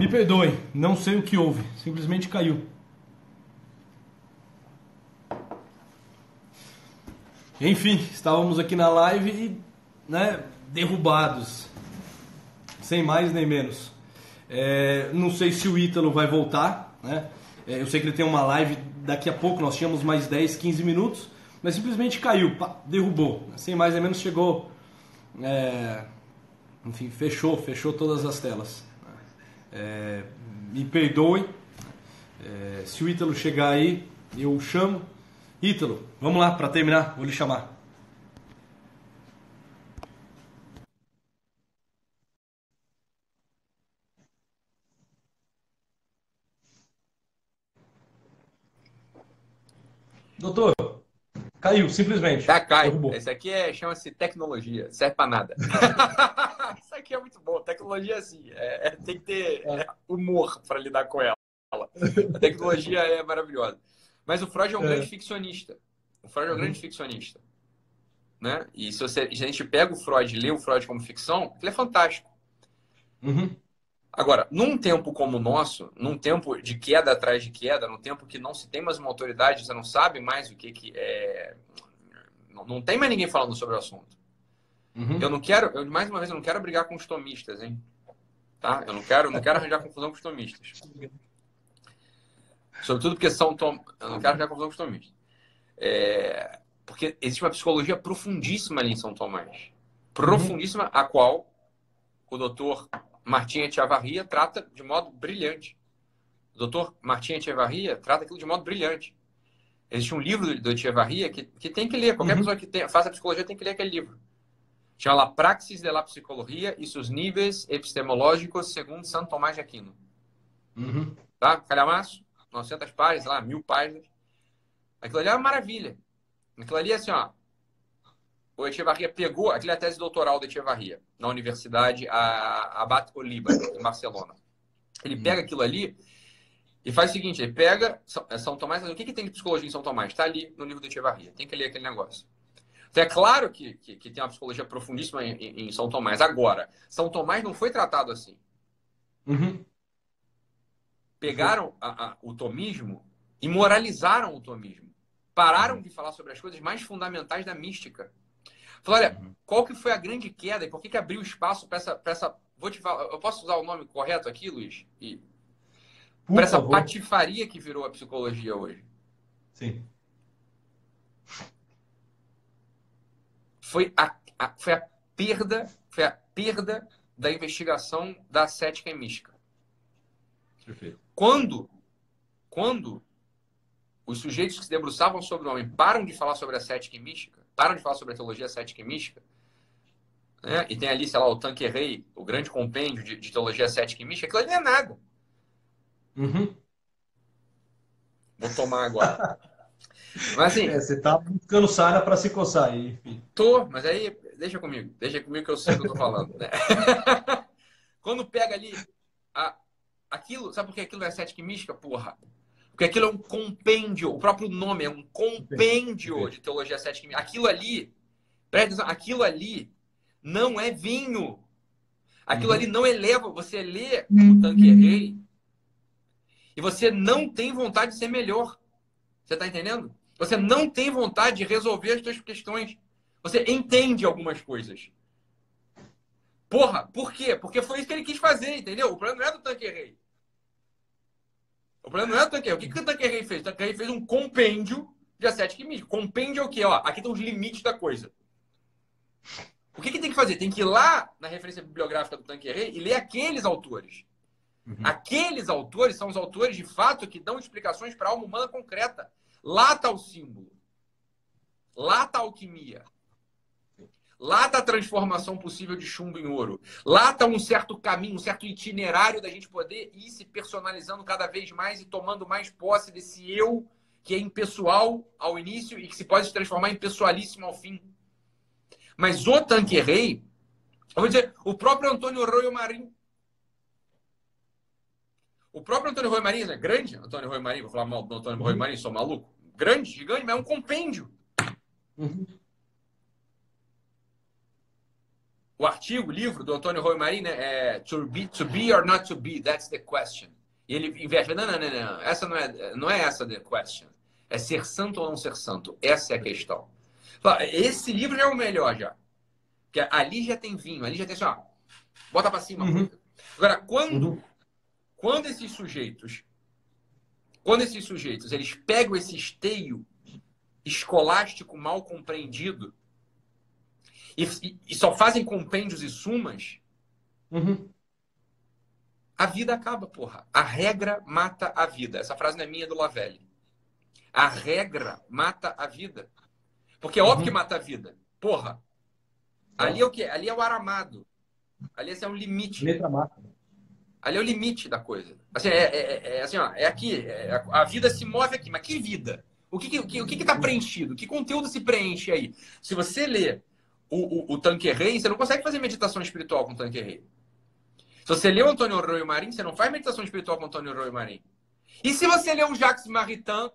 Me perdoe, não sei o que houve, simplesmente caiu. Enfim, estávamos aqui na live e, né, derrubados, sem mais nem menos. É, não sei se o Ítalo vai voltar, né? É, eu sei que ele tem uma live daqui a pouco, nós tínhamos mais 10, 15 minutos, mas simplesmente caiu, pá, derrubou. Sem mais nem menos chegou. É, enfim, fechou, fechou todas as telas. É, me perdoe. É, se o Ítalo chegar aí, eu o chamo. Ítalo, vamos lá para terminar, vou lhe chamar. Doutor, caiu, simplesmente. Tá, cai. Derrubou. Esse aqui é, chama-se tecnologia, serve para nada. Isso aqui é muito bom. Tecnologia, assim, é, é, tem que ter é, humor para lidar com ela. A tecnologia é maravilhosa. Mas o Freud é um é. grande ficcionista. O Freud é um uhum. grande ficcionista. Né? E se, você, se a gente pega o Freud e lê o Freud como ficção, ele é fantástico. Uhum. Agora, num tempo como o nosso, num tempo de queda atrás de queda, num tempo que não se tem mais uma autoridade, você não sabe mais o que, que é. Não, não tem mais ninguém falando sobre o assunto. Uhum. Eu não quero, eu, mais uma vez, eu não quero brigar com os tomistas, hein? Tá? Eu não quero, não quero arranjar confusão com os tomistas. Sobretudo porque são tom... Eu não quero arranjar confusão com os tomistas. É... Porque existe uma psicologia profundíssima ali em São Tomás. Profundíssima, uhum. a qual o doutor Martim Echevarria trata de modo brilhante. O doutor Martim Echevarria trata aquilo de modo brilhante. Existe um livro do Echevarria que, que tem que ler. Qualquer uhum. pessoa que tem, faça psicologia tem que ler aquele livro. Chama La Praxis de la Psicologia e seus níveis epistemológicos segundo Santo Tomás de Aquino. Uhum. Tá? Calhamaço, 900 páginas, lá, mil páginas. Aquilo ali é uma maravilha. Aquilo ali é assim, ó o Echevarria pegou, aquela é tese doutoral do Echevarria, na Universidade Abat Oliba, em Barcelona. Ele hum. pega aquilo ali e faz o seguinte: ele pega é São Tomás, o que, que tem de psicologia em São Tomás? Está ali no livro do Echevarria, tem que ler aquele negócio. Então é claro que, que, que tem uma psicologia profundíssima em, em, em, São Tomás. Agora, São Tomás não foi tratado assim. Uhum. Pegaram a, a, o tomismo e moralizaram o tomismo. Pararam uhum. de falar sobre as coisas mais fundamentais da mística. Olha, uhum. qual que foi a grande queda e por que, que abriu espaço para essa, essa. Vou te falar, eu posso usar o nome correto aqui, Luiz? E... Para essa favor. patifaria que virou a psicologia hoje. Sim. Foi a, a, foi a perda, foi a perda da investigação da cética e mística. Perfeito. Quando, quando os sujeitos que se debruçavam sobre o homem param de falar sobre a cética e mística, param de falar sobre a teologia cética e mística, né? e tem ali, sei lá, o Tanqueray, o grande compêndio de, de, teologia cética e mística, aquilo ali não é nada. Uhum. Vou tomar agora. mas assim. É, você tá buscando Sara para se coçar aí. Enfim. Tô, mas aí, deixa comigo, deixa comigo que eu sei o que eu tô falando. Né? Quando pega ali a, aquilo, sabe por que aquilo é cética e mística? Porra, porque aquilo é um compêndio, o próprio nome é um compêndio de teologia cética. Aquilo ali, presta atenção, aquilo ali não é vinho. Aquilo uhum. ali não eleva. Você lê o Tanqueray e você não tem vontade de ser melhor. Você está entendendo? Você não tem vontade de resolver as suas questões. Você entende algumas coisas. Porra, por quê? Porque foi isso que ele quis fazer, entendeu? O problema não é do Tanqueray. O problema não é o Tanqueray. O que, que o Tanqueray fez? O Tanqueray fez um compêndio de e mística. Compêndio é o quê? Ó, aqui estão os limites da coisa. O que, que tem que fazer? Tem que ir lá na referência bibliográfica do Tanqueray e ler aqueles autores. Uhum. Aqueles autores são os autores, de fato, que dão explicações para a alma humana concreta. Lá está o símbolo. Lá está a alquimia. Lá está a transformação possível de chumbo em ouro. Lá está um certo caminho, um certo itinerário da gente poder ir se personalizando cada vez mais e tomando mais posse desse eu que é impessoal ao início e que se pode se transformar em pessoalíssimo ao fim. Mas o Tanqueray, eu vou dizer, o próprio Antônio Royo Marim. O próprio Antônio Royo Marim, é grande Antônio Royo Marim, vou falar mal do Antônio Royo Marim, sou maluco. Grande, gigante, mas é um compêndio. Uhum. O artigo, o livro do Antônio Roy Marin, né, é to be, to be or not to be, that's the question. E ele inverte, não, não, não, não, essa não é, não é essa the question. É ser santo ou não ser santo. Essa é a questão. Esse livro já é o melhor já. Porque ali já tem vinho, ali já tem assim, ó, bota para cima. Uhum. Agora, quando, uhum. quando esses sujeitos, quando esses sujeitos, eles pegam esse esteio escolástico mal compreendido e, e só fazem compêndios e sumas, uhum. a vida acaba, porra. A regra mata a vida. Essa frase não é minha, é do Lavelle. A regra mata a vida. Porque é óbvio uhum. que mata a vida. Porra. Ali é o quê? Ali é o aramado. Ali é um limite. Letra mata. Ali é o limite da coisa. Assim, é, é, é assim, ó, é aqui. É, a vida se move aqui. Mas que vida? O que está que, o que, que tá preenchido? Que conteúdo se preenche aí? Se você lê o, o, o Tanqueray, você não consegue fazer meditação espiritual com o Tanqueray. Se você lê o Antônio Royo Marim, você não faz meditação espiritual com o Antônio Royo Marim. E se você lê o Jacques Maritain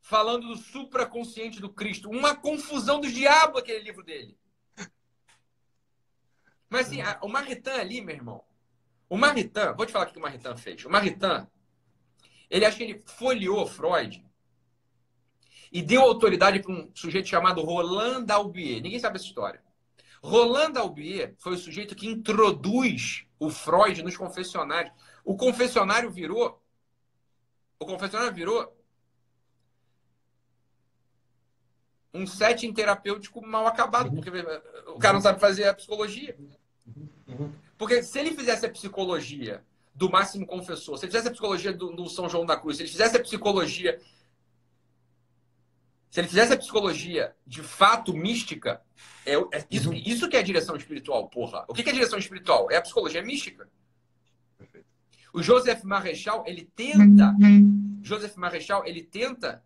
falando do supraconsciente do Cristo, uma confusão do diabo aquele livro dele. Mas assim, a, o Maritain ali, meu irmão, o Maritain, vou te falar o que o Maritain fez. O Maritain, ele acha que ele folheou Freud e deu autoridade para um sujeito chamado Roland Albier. Ninguém sabe essa história. Roland Albier foi o sujeito que introduz o Freud nos confessionários. O confessionário virou. O confessionário virou um setting terapêutico mal acabado, porque o cara não sabe fazer a psicologia. Porque se ele fizesse a psicologia do máximo confessor, se ele fizesse a psicologia do, do São João da Cruz, se ele fizesse a psicologia se ele fizesse a psicologia de fato mística, é, é isso, uhum. isso que é a direção espiritual, porra. O que é a direção espiritual? É a psicologia mística. O Joseph Marechal, ele tenta, uhum. Joseph Marechal, ele tenta,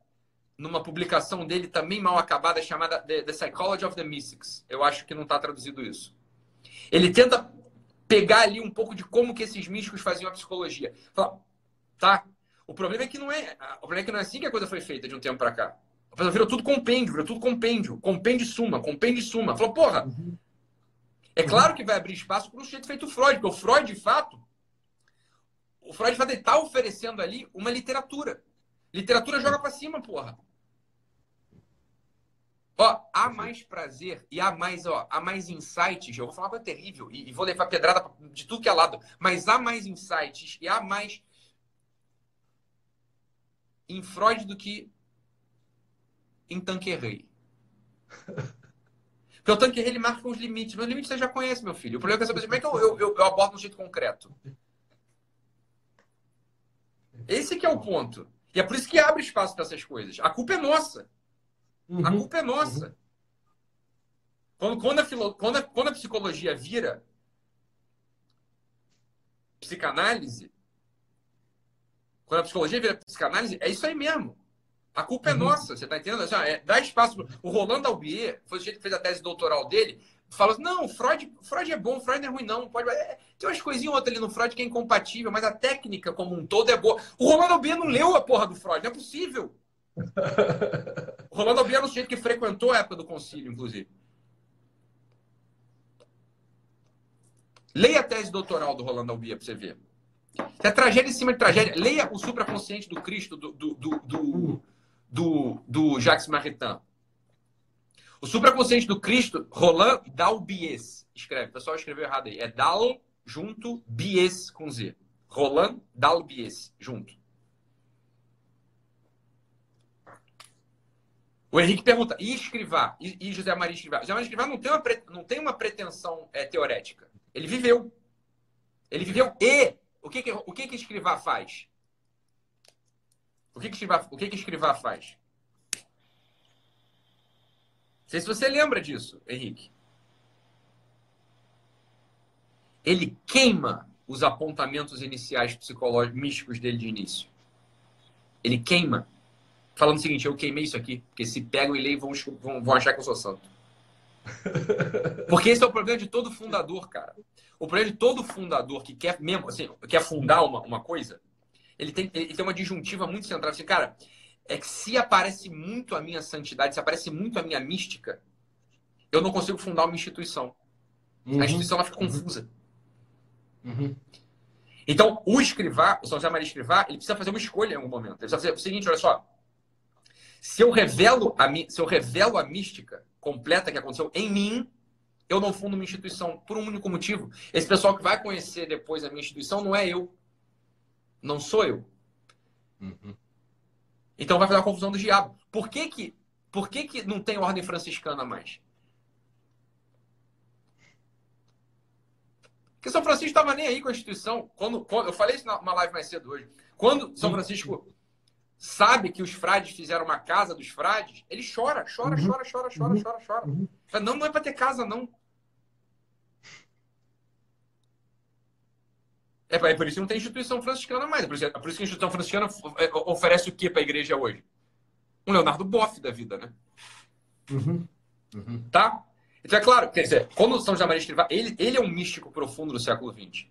numa publicação dele também mal acabada, chamada The, the Psychology of the Mystics. Eu acho que não está traduzido isso. Ele tenta pegar ali um pouco de como que esses místicos faziam a psicologia. Fala, tá, o problema é que não é, o problema é que não é assim que a coisa foi feita de um tempo para cá. Virou tudo compêndio, virou tudo compêndio. Compêndio e suma, compêndio e suma. Falou, porra, uhum. é claro que vai abrir espaço para o jeito feito Freud, porque o Freud, de fato, o Freud vai estar oferecendo ali uma literatura. Literatura joga para cima, porra. Ó, há mais prazer e há mais, ó, há mais insights. Eu vou falar uma coisa terrível e, e vou levar pedrada de tudo que é lado, mas há mais insights e há mais em Freud do que em Tanqueray. Porque o Tanqueray ele marca os limites. Meus limites você já conhece, meu filho. O problema é saber como é que eu, eu, eu, eu abordo de um jeito concreto. Esse que é o ponto. E é por isso que abre espaço para essas coisas. A culpa é nossa. Uhum. A culpa é nossa. Uhum. Quando, quando, a filo, quando, a, quando a psicologia vira psicanálise, quando a psicologia vira psicanálise, é isso aí mesmo. A culpa é uhum. nossa, você está entendendo? Assim, é, dá espaço. O Rolando Albier, foi o jeito que fez a tese doutoral dele, falou assim, não, Freud, Freud é bom, Freud não é ruim, não. Pode, é, tem umas coisinhas outras ali no Freud que é incompatível, mas a técnica como um todo é boa. O Rolando Albier não leu a porra do Freud, não é possível. o Rolando Albier era um sujeito que frequentou a época do concílio, inclusive. Leia a tese doutoral do Rolando Albier para você ver. É tragédia em cima de tragédia. Leia o supraconsciente do Cristo, do, do, do, do do, do Jacques Maritain. O supraconsciente do Cristo, Roland Dalbies, escreve. O pessoal escreveu errado aí. É Dal junto Bies com Z. Roland Dalbies, junto. O Henrique pergunta, e Escrivá? E, José Maria Escrivá? José Maria Escrivá não tem uma, não tem uma pretensão é, teorética. Ele viveu. Ele viveu e... O que, que, o que, que Escrivá faz? O que que Escrivá, o que que Escrivá faz? Não sei se você lembra disso, Henrique. Ele queima os apontamentos iniciais psicológicos místicos dele de início. Ele queima. Falando o seguinte, eu queimei isso aqui, porque se pegam e leem vão, vão, vão achar que eu sou santo. Porque esse é o problema de todo fundador, cara. O problema de todo fundador que quer mesmo, assim, quer fundar uma, uma coisa, ele tem, ele tem uma disjuntiva muito central. Assim, cara, é que se aparece muito a minha santidade, se aparece muito a minha mística, eu não consigo fundar uma instituição. Uhum. A instituição ela fica confusa. Uhum. Então, o escrivá, o São José Maria Escrivá, ele precisa fazer uma escolha em algum momento. Ele precisa fazer o seguinte, olha só. Se eu revelo a, se eu revelo a mística completa que aconteceu em mim, eu não fundo uma instituição por um único motivo. Esse pessoal que vai conhecer depois a minha instituição não é eu. Não sou eu. Uhum. Então vai fazer uma confusão do diabo. Por que que, por que que não tem ordem franciscana mais? Porque São Francisco estava nem aí com a instituição. Quando, quando, eu falei isso numa live mais cedo hoje. Quando São Francisco sabe que os frades fizeram uma casa dos frades, ele chora, chora, uhum. chora, chora, chora, uhum. chora, chora. Uhum. Não, não é para ter casa, não. É, é por isso que não tem instituição franciscana mais. É por isso, é por isso que a instituição franciscana é, oferece o que para a igreja hoje? Um Leonardo Boff da vida, né? Uhum. Uhum. Tá? Então, é claro, quer dizer, quando São José Maria Escrivá, ele, ele é um místico profundo do século XX.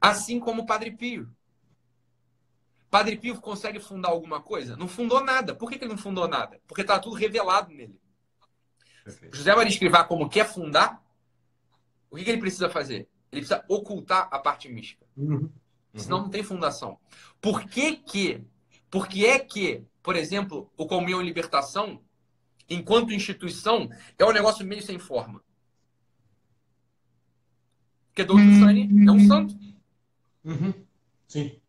Assim como o Padre Pio. Padre Pio consegue fundar alguma coisa? Não fundou nada. Por que, que ele não fundou nada? Porque está tudo revelado nele. Perfeito. José Maria Escrivá, como quer fundar, o que, que, ele precisa fazer? Ele precisa ocultar a parte mística. Uhum. Senão não tem fundação. Por que que, por que é que, por exemplo, o Comunhão e Libertação enquanto instituição, é um negócio meio sem forma. Porque Dom Giussani é um santo. Uhum. Sim.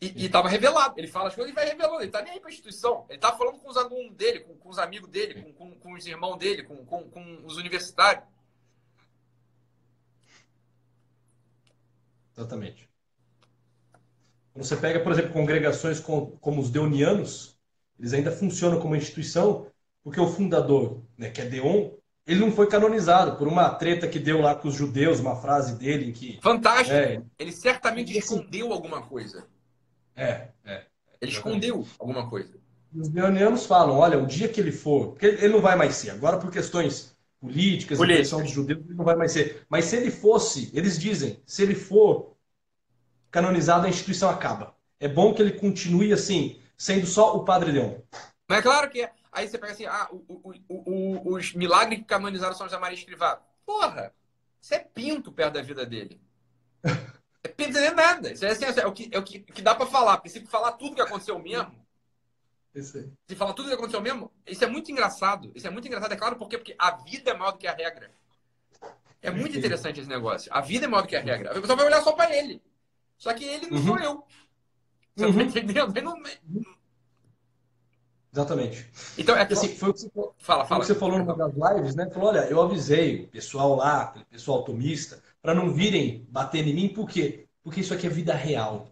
E estava revelado. Ele fala as coisas e vai revelando. Ele está nem aí para a instituição. Ele está falando com os alunos dele, com, com os amigos dele, com, com, com, os irmãos dele, com, com, com os universitários. Exatamente. Quando você pega, por exemplo, congregações como, como os deonianos, eles ainda funcionam como instituição, porque o fundador, né, que é Deon, ele não foi canonizado por uma treta que deu lá com os judeus, uma frase dele que. Fantástico! É, ele certamente escondeu alguma coisa. É, é. Ele escondeu alguma coisa. Os leonianos falam: olha, o dia que ele for. Porque ele não vai mais ser. Agora, por questões políticas, Política. e dos judeus, ele não vai mais ser. Mas se ele fosse, eles dizem, se ele for canonizado, a instituição acaba. É bom que ele continue assim, sendo só o Padre Leão. Mas é claro que é. Aí você pega assim, ah, o, o, o, os milagres que canonizaram São José Maria Escrivá. Porra, isso é pinto perto da vida dele. É pinto é nada. Isso é, assim, é o que, é o que, que dá para falar. Porque se falar tudo que aconteceu mesmo. Isso aí. Se falar tudo que aconteceu mesmo, isso é muito engraçado. Isso é muito engraçado, é claro, porque, porque a vida é maior do que a regra. É muito interessante esse negócio. A vida é maior do que a regra. A pessoa vai olhar só para ele. Só que ele não uhum. sou eu. Você uhum. tá entendendo? Ele não, Exatamente. Então, é que assim, foi o que você, fala, fala. Que você falou numa das lives, né? Falou, olha, eu avisei o pessoal lá, o pessoal atomista, para não virem bater em mim, por quê? Porque isso aqui é vida real.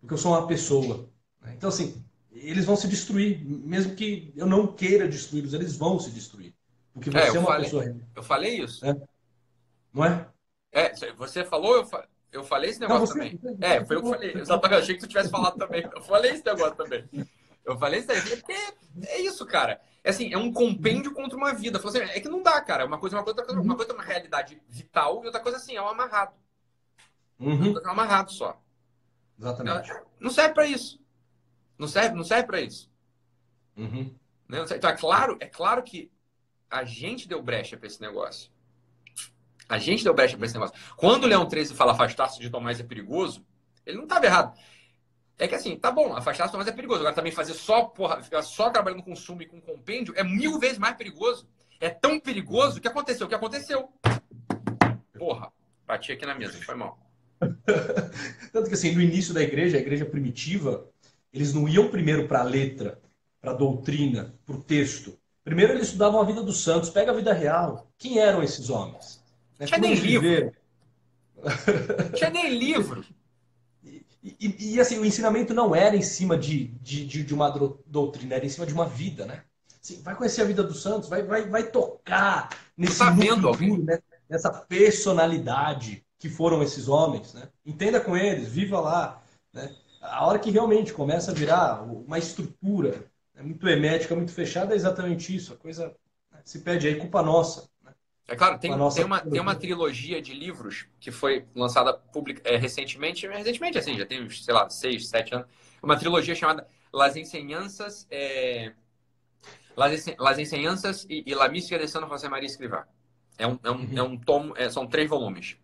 Porque eu sou uma pessoa. Né? Então, assim, eles vão se destruir, mesmo que eu não queira destruí-los, eles vão se destruir. Porque é, você é, é uma falei, pessoa. Eu falei isso. É. Não é? É, você falou, eu, fa... eu falei esse negócio não, você, também. Você, é, foi eu que falei. Eu só achei que tu tivesse falado também. Eu falei esse negócio também. Eu falei isso aí porque é isso, cara. É assim, é um compêndio contra uma vida. Assim, é que não dá, cara. Uma coisa, uma coisa, outra coisa, uma coisa é uma realidade vital e outra coisa assim, é um amarrado. Uhum. É um amarrado só. Exatamente. Não serve para isso. Não serve, não serve para isso. Uhum. Né? Então é claro, é claro que a gente deu brecha para esse negócio. A gente deu brecha para esse negócio. Quando o Leão 13 fala afastar-se de Tomás é perigoso, ele não estava errado. É que assim, tá bom, afastar mas é perigoso. Agora também fazer só, porra, ficar só trabalhando com consumo e com compêndio é mil vezes mais perigoso. É tão perigoso que aconteceu o que aconteceu. Porra, bati aqui na mesa, foi mal. Tanto que assim, no início da igreja, a igreja primitiva, eles não iam primeiro para a letra, para a doutrina, para o texto. Primeiro eles estudavam a vida dos santos, pega a vida real. Quem eram esses homens? Né? Tinha nem livro. Tinha nem livro. E, e, assim, o ensinamento não era em cima de, de, de, de uma doutrina, era em cima de uma vida, né? Assim, vai conhecer a vida dos santos, vai, vai, vai tocar nesse tá né? nessa personalidade que foram esses homens, né? Entenda com eles, viva lá, né? A hora que realmente começa a virar uma estrutura né? muito hermética, muito fechada, é exatamente isso. A coisa né? se pede aí, culpa nossa. É claro, tem, tem, uma, tem uma trilogia de livros que foi lançada public, é, recentemente, recentemente assim, já tem, sei lá, seis, sete anos, uma trilogia chamada Las Enseñanças, é, Las, Las Enseñanças e, e La Mística de São José Maria Escrivá. É um, é um, uhum. é um tomo, é, são três volumes.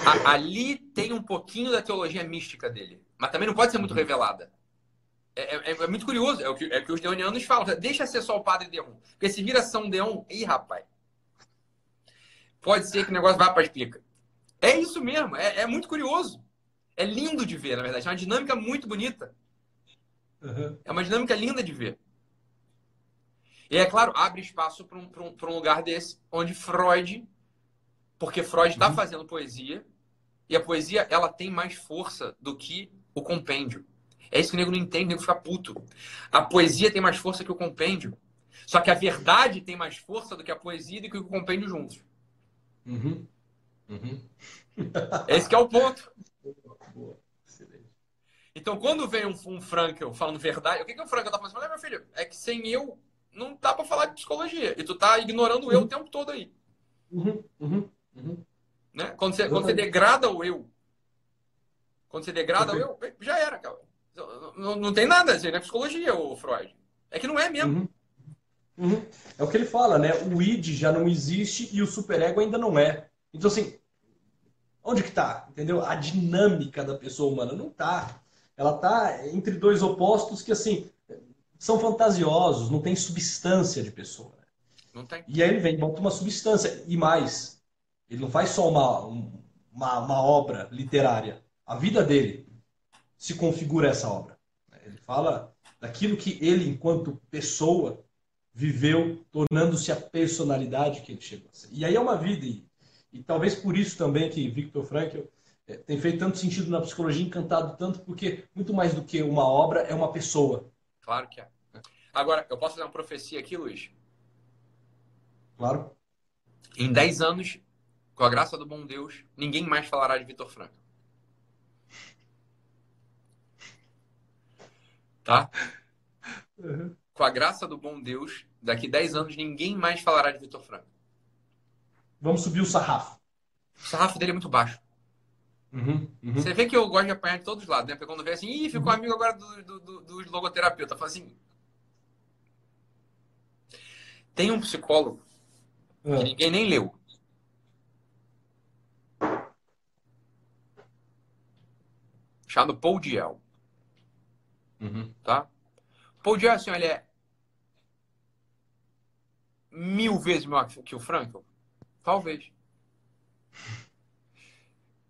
A, ali tem um pouquinho da teologia mística dele, mas também não pode ser muito uhum. revelada. É, é, é, muito curioso, é o, que, é o que os deonianos falam. Deixa ser só o padre Deon. Porque se vira São Deon, ih, rapaz. Pode ser que o negócio vá para explica. É isso mesmo, é, é, muito curioso. É lindo de ver, na verdade. É uma dinâmica muito bonita. Uhum. É uma dinâmica linda de ver. E é claro, abre espaço para um, um, um lugar desse, onde Freud, porque Freud está uhum. fazendo poesia, e a poesia ela tem mais força do que o compêndio. É isso que o nego não entende, o nego fica puto. A poesia tem mais força que o compêndio. Só que a verdade tem mais força do que a poesia e do que o compêndio juntos. Uhum. Uhum. Esse que é o ponto. Boa. Então, quando vem um, um Frankel falando verdade, o que, que o Frankel tá falando? Olha, meu filho, é que sem eu não dá para falar de psicologia. E tu tá ignorando eu o tempo todo aí. Uhum. Uhum. Uhum. Né? Quando, você, quando você degrada o eu, quando você degrada o eu, já era, cara. Não, não tem nada, assim, não é psicologia, o Freud. É que não é mesmo. Uhum. Uhum. É o que ele fala, né? O id já não existe e o superego ainda não é. Então, assim, onde que tá? Entendeu? A dinâmica da pessoa humana não tá. Ela tá entre dois opostos que, assim, são fantasiosos, não tem substância de pessoa. Né? Não tem. E aí ele vem, bota uma substância. E mais, ele não faz só uma, uma, uma obra literária. A vida dele se configura essa obra. Ele fala daquilo que ele, enquanto pessoa, viveu, tornando-se a personalidade que ele chegou a ser. E aí é uma vida, e, e talvez por isso também que Victor Frankl é, tem feito tanto sentido na psicologia, encantado tanto, porque muito mais do que uma obra, é uma pessoa. Claro que é. Agora, eu posso fazer uma profecia aqui, Luiz? Claro. Em 10 anos, com a graça do bom Deus, ninguém mais falará de Vitor Franco. Tá? Uhum. Com a graça do bom Deus, daqui 10 anos, ninguém mais falará de Vitor Franco. Vamos subir o sarrafo. O sarrafo dele é muito baixo. Uhum, uhum. Você vê que eu gosto de apanhar de todos os lados, né? Porque quando vê assim, ih, ficou uhum. amigo agora do, do, do, do logoterapeuta. Fala assim. Tem um psicólogo que é. ninguém nem leu. Chamado Paul Diel. Uhum. Tá? Paul Diel, assim, ele é mil vezes maior que o Frankel? Talvez.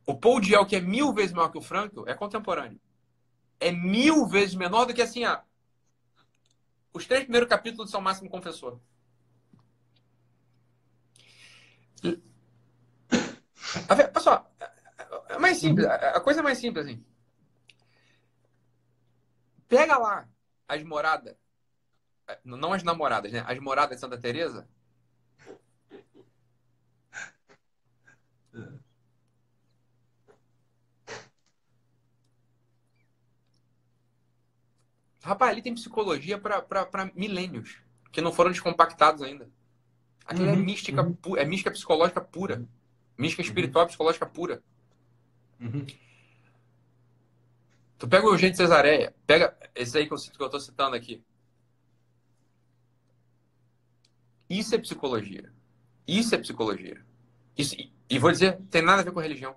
O Paul Diel, que é mil vezes maior que o Franco, é contemporâneo. É mil vezes menor do que assim, ah, os três primeiros capítulos São Máximo Confessor. Pessoal, é mais simples. A coisa é mais simples assim. Pega lá as moradas, não as namoradas, né? As moradas de Santa Teresa Rapaz, ali tem psicologia para milênios, que não foram descompactados ainda. Aquilo é uhum, é mística, uhum. é mística psicológica pura. Mística uhum. espiritual psicológica pura. Tu pega o Eugênio Cesareia, pega esse aí que eu, que eu tô citando aqui. Isso é psicologia. Isso é psicologia. Isso, e, e vou dizer, tem nada a ver com religião.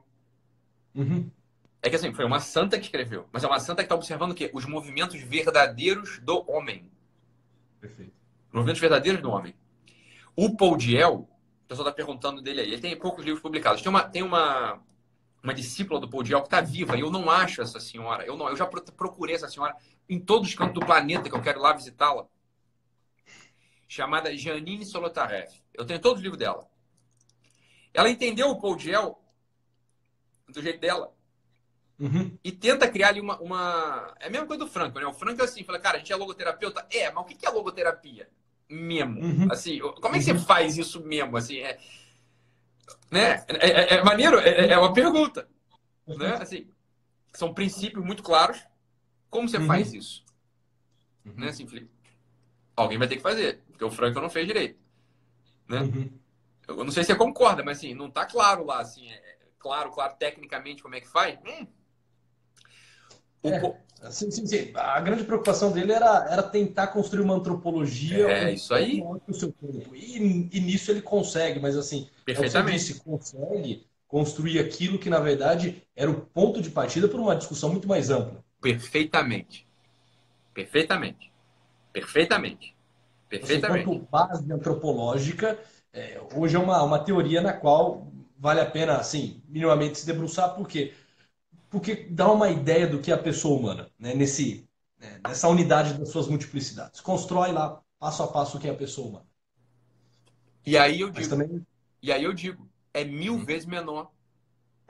Uhum. É que assim, foi uma santa que escreveu, mas é uma santa que está observando o quê? Os movimentos verdadeiros do homem. Perfeito. Os movimentos verdadeiros do homem. O Paul Diel, o pessoal está perguntando dele aí, ele tem poucos livros publicados. Tem uma, tem uma, uma discípula do Paul Diel que está viva, e eu não acho essa senhora. Eu, não, eu já procurei essa senhora em todos os cantos do planeta que eu quero ir lá visitá-la. Chamada Janine Solotarev. Eu tenho todos os livros dela. Ela entendeu o Paul Diel do jeito dela. Uhum. E tenta criar ali uma, uma, É a mesma coisa do Franco, né? O Franco é assim, fala, cara, a gente é logoterapeuta. É, mas o que é logoterapia? Mesmo. Uhum. Assim, como é que você uhum. faz isso mesmo? Assim, é. Né? É, é, é maneiro, é, é, uma pergunta. Uhum. Né? Assim, são princípios muito claros. Como você faz uhum. isso? Uhum. Né? Assim, Felipe, alguém vai ter que fazer, porque o Franco não fez direito. Né? Eu não sei se você concorda, mas assim, não tá claro lá, assim, é claro, claro, tecnicamente como é que faz. Hum, É, sim, sim, sim. A grande preocupação dele era, era tentar construir uma antropologia. É, isso aí. E, e, nisso ele consegue, mas assim, é Perfeitamente. disse, consegue construir aquilo que, na verdade, era o ponto de partida para uma discussão muito mais ampla. Perfeitamente. Perfeitamente. Perfeitamente. Perfeitamente. Assim, base antropológica, é, hoje é uma, uma teoria na qual vale a pena, assim, minimamente se debruçar, por quê? Porque dá uma ideia do que é a pessoa humana, né? Nesse, né? nessa unidade das suas multiplicidades. Constrói lá, passo a passo, o que é a pessoa humana. E aí eu digo, também... e aí eu digo, é mil uhum. vezes menor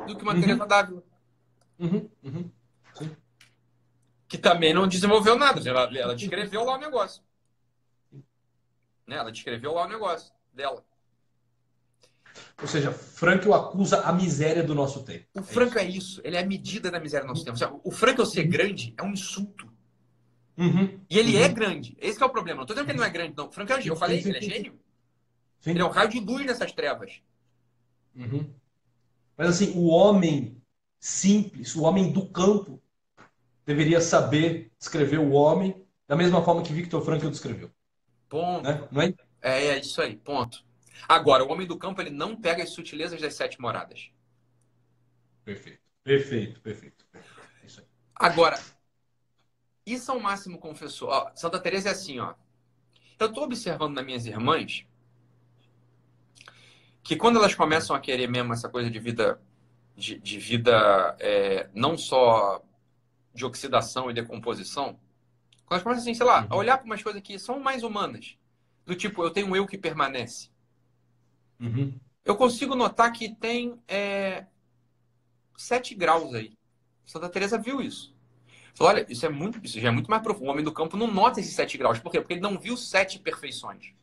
do que uma uhum. Teresa Dávila. Uhum. Uhum. Que também não desenvolveu nada. Ela, ela descreveu lá o negócio. Né? Ela descreveu lá o negócio dela. Ou seja, Frank acusa a miséria do nosso tempo. O é Franco é isso. Ele é a medida da miséria do nosso tempo. O Franco ser grande é um insulto. Uhum. E ele uhum. é grande. Esse é o problema. Não estou dizendo que ele não é grande, não. O Franco é Eu falei, sim, sim, ele é gênio. Sim. Ele é um raio de luz nessas trevas. Uhum. Mas assim, o homem simples, o homem do campo, deveria saber descrever o homem da mesma forma que Victor Frankl descreveu. Ponto. Né? Não é? é? É isso aí, ponto. Agora, o homem do campo ele não pega as sutilezas das sete moradas. Perfeito, perfeito, perfeito. É isso aí. Agora, e São Máximo confessou? Ó, Santa Teresa é assim, ó. Eu estou observando nas minhas irmãs que quando elas começam a querer mesmo essa coisa de vida, de, de vida é, não só de oxidação e decomposição, quando elas começam assim, sei lá, a uhum. olhar para umas coisas que são mais humanas, do tipo, eu tenho um eu que permanece. Uhum. Eu consigo notar que tem é, sete graus aí. Santa Teresa viu isso. Falou, olha, isso é muito, isso já é muito mais profundo. O homem do campo não nota esses sete graus. Por quê? Porque ele não viu sete perfeições.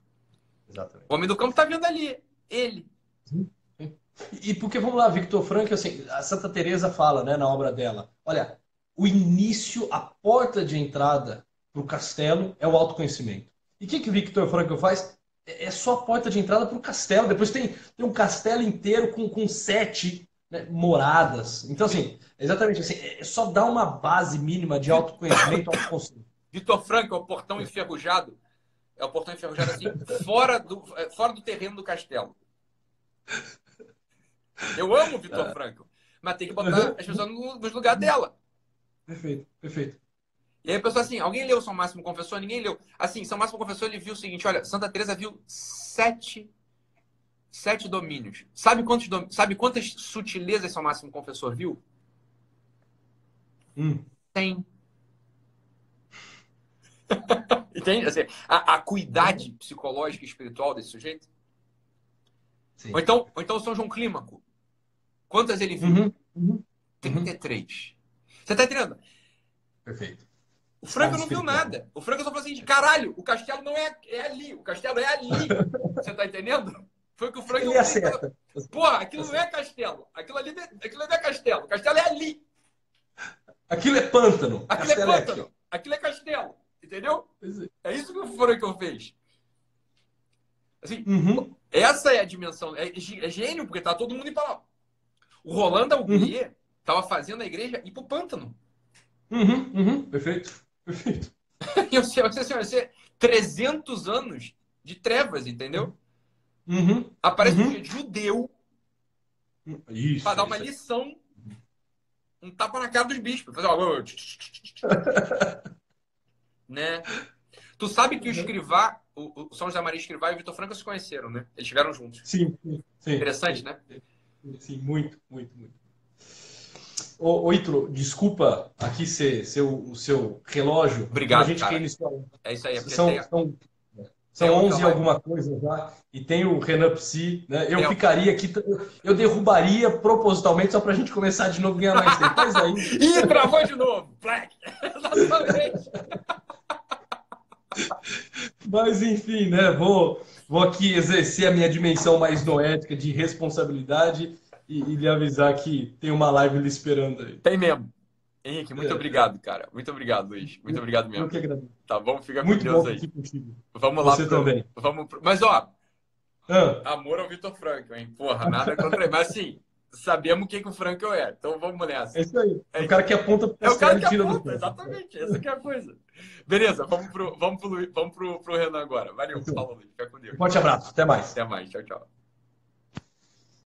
Exatamente. O homem do campo está vendo ali ele. E porque, vamos lá, Victor Frank, assim, a Santa Teresa fala, né, na obra dela, olha, o início, a porta de entrada para o castelo é o autoconhecimento. E o que, que Victor Frankl faz? É, é só a porta de entrada para o castelo. Depois tem, tem um castelo inteiro com, com sete né, moradas. Então, assim, exatamente assim, é só dar uma base mínima de autoconhecimento ao conceito. Vitor Franco é o portão enferrujado. É o portão enferrujado assim, fora do, é, fora do terreno do castelo. Eu amo o Vitor é. Franco, mas tem que botar as pessoas no, no lugar dela. Perfeito, perfeito. E aí a pessoa assim, alguém leu São Máximo Confessor? Ninguém leu. Assim, São Máximo Confessor, ele viu o seguinte, olha, Santa Teresa viu sete, sete domínios. Sabe, quantos, sabe quantas sutilezas São Máximo Confessor viu? Hum. Tem. Entende? Assim, a acuidade psicológica e espiritual desse sujeito. Sim. Ou, então, ou então São João Clímaco. Quantas ele viu? Uhum. Uhum. 33. Você tá entendendo? Perfeito. O Franco não viu nada. O Franco só falou assim: caralho, o castelo não é, é ali. O castelo é ali. Você tá entendendo? Foi que o Franco Ele acerta. Porra, aquilo não é castelo. Aquilo ali aquilo não é castelo. O castelo é ali. Aquilo é pântano. Aquilo é castelo é pântano. É aquilo é castelo. Entendeu? É. é isso que o Franco fez. Assim, uhum. essa é a dimensão. É, é, gênio, porque tá todo mundo em palavra. O Rolando Auguier uhum. tava fazendo a igreja ir pro pântano. Uhum, uhum. Perfeito. Perfeito. e você, você, você, você, 300 anos de trevas, entendeu? Uhum. Aparece uhum. um judeu isso, para dar uma isso. lição, um tapa na cara dos bispos. Fazer uma... né? Tu sabe que o escrivá, o, o São José Maria Escrivá e o Vitor Franco se conheceram, né? Eles estiveram juntos. Sim, sim. Interessante, sim, né? Sim, muito, muito, muito. Ô, ô Ítalo, desculpa aqui ser, ser o, o, seu relógio. Obrigado, a gente cara. Iniciou... É isso aí. É são, tem... são, são 11 e alguma coisa já. E tem o Renan Psi. Né? Eu tem ficaria aqui... Eu derrubaria propositalmente só para a gente começar de novo e ganhar mais tempo. Mas aí... Ih, travou de novo. Black. Mas enfim, né? Vou, vou aqui exercer a minha dimensão mais noética de responsabilidade e, e lhe avisar que tem uma live lhe esperando aí. Tem mesmo. Henrique, muito é. obrigado, cara. Muito obrigado, Luiz. Muito obrigado mesmo. Eu que agradeço. Tá bom? Fica muito com Deus aí. Contigo. Vamos lá. Você pro... também. Vamos pro... Mas, ó, ah. amor ao Vitor Franco, hein? Porra, nada contra ele. Mas, assim, sabemos quem que o Frankel é. Então vamos nessa. É isso aí. É, o cara que aponta pro É o cara que aponta, do exatamente. Essa que é a coisa. Beleza, vamos pro, vamos pro, vamos pro, pro Renan agora. Valeu, falou, fica com Deus. Um forte abraço, até mais. Até mais, tchau, tchau.